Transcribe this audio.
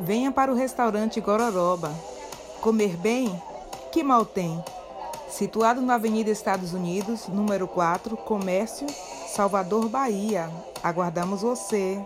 Venha para o restaurante Gororoba. Comer bem? Que mal tem? Situado na Avenida Estados Unidos, número 4, Comércio, Salvador, Bahia. Aguardamos você.